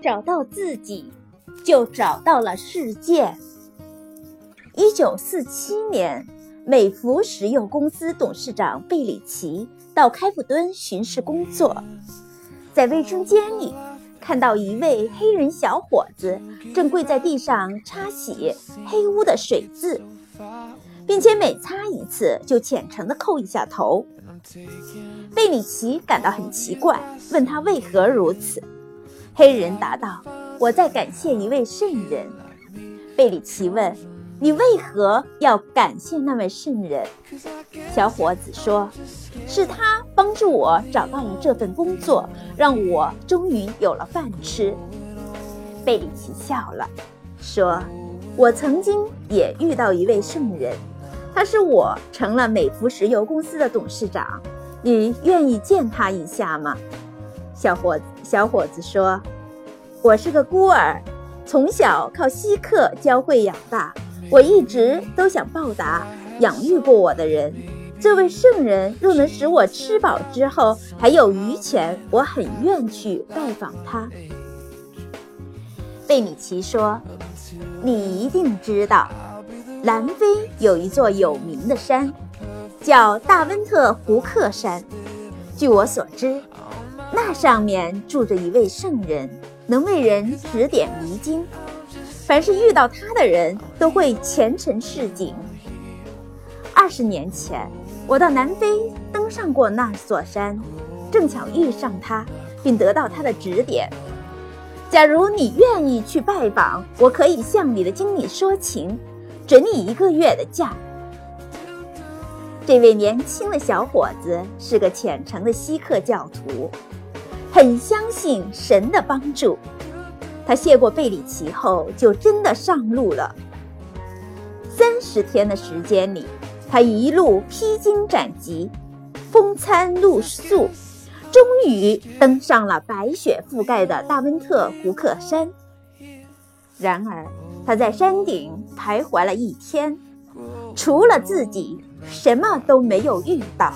找到自己，就找到了世界。一九四七年，美孚石油公司董事长贝里奇到开普敦巡视工作，在卫生间里看到一位黑人小伙子正跪在地上擦洗黑污的水渍，并且每擦一次就虔诚地叩一下头。贝里奇感到很奇怪，问他为何如此。黑人答道：“我在感谢一位圣人。”贝里奇问：“你为何要感谢那位圣人？”小伙子说：“是他帮助我找到了这份工作，让我终于有了饭吃。”贝里奇笑了，说：“我曾经也遇到一位圣人。”他是我成了美孚石油公司的董事长，你愿意见他一下吗？小伙子小伙子说：“我是个孤儿，从小靠稀客教会养大，我一直都想报答养育过我的人。这位圣人若能使我吃饱之后还有余钱，我很愿去拜访他。”贝米奇说：“你一定知道。”南非有一座有名的山，叫大温特胡克山。据我所知，那上面住着一位圣人，能为人指点迷津。凡是遇到他的人都会前程似锦。二十年前，我到南非登上过那座山，正巧遇上他，并得到他的指点。假如你愿意去拜访，我可以向你的经理说情。准你一个月的假。这位年轻的小伙子是个虔诚的锡克教徒，很相信神的帮助。他谢过贝里奇后，就真的上路了。三十天的时间里，他一路披荆斩棘，风餐露宿，终于登上了白雪覆盖的大温特胡克山。然而，他在山顶徘徊了一天，除了自己，什么都没有遇到。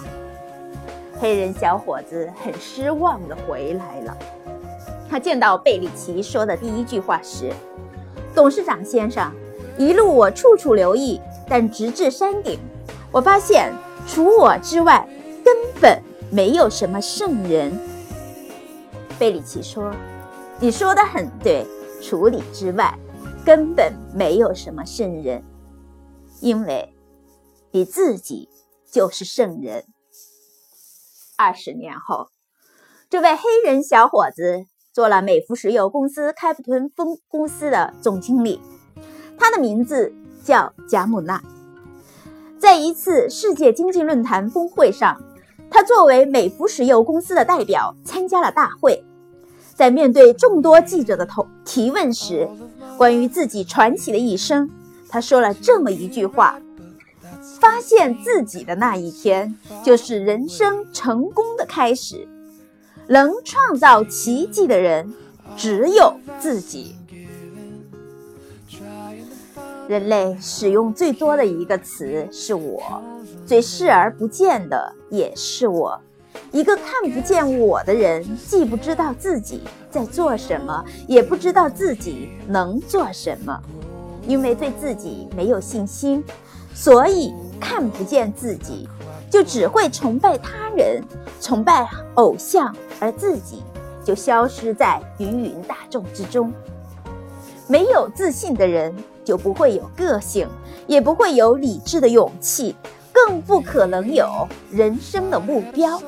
黑人小伙子很失望地回来了。他见到贝里奇说的第一句话是：“董事长先生，一路我处处留意，但直至山顶，我发现除我之外，根本没有什么圣人。”贝里奇说：“你说的很对，除你之外。”根本没有什么圣人，因为你自己就是圣人。二十年后，这位黑人小伙子做了美孚石油公司开普敦分公司的总经理，他的名字叫贾姆纳。在一次世界经济论坛峰会上，他作为美孚石油公司的代表参加了大会，在面对众多记者的投提问时。关于自己传奇的一生，他说了这么一句话：“发现自己的那一天，就是人生成功的开始。能创造奇迹的人，只有自己。人类使用最多的一个词是我，最视而不见的也是我。”一个看不见我的人，既不知道自己在做什么，也不知道自己能做什么，因为对自己没有信心，所以看不见自己，就只会崇拜他人，崇拜偶像，而自己就消失在芸芸大众之中。没有自信的人，就不会有个性，也不会有理智的勇气，更不可能有人生的目标。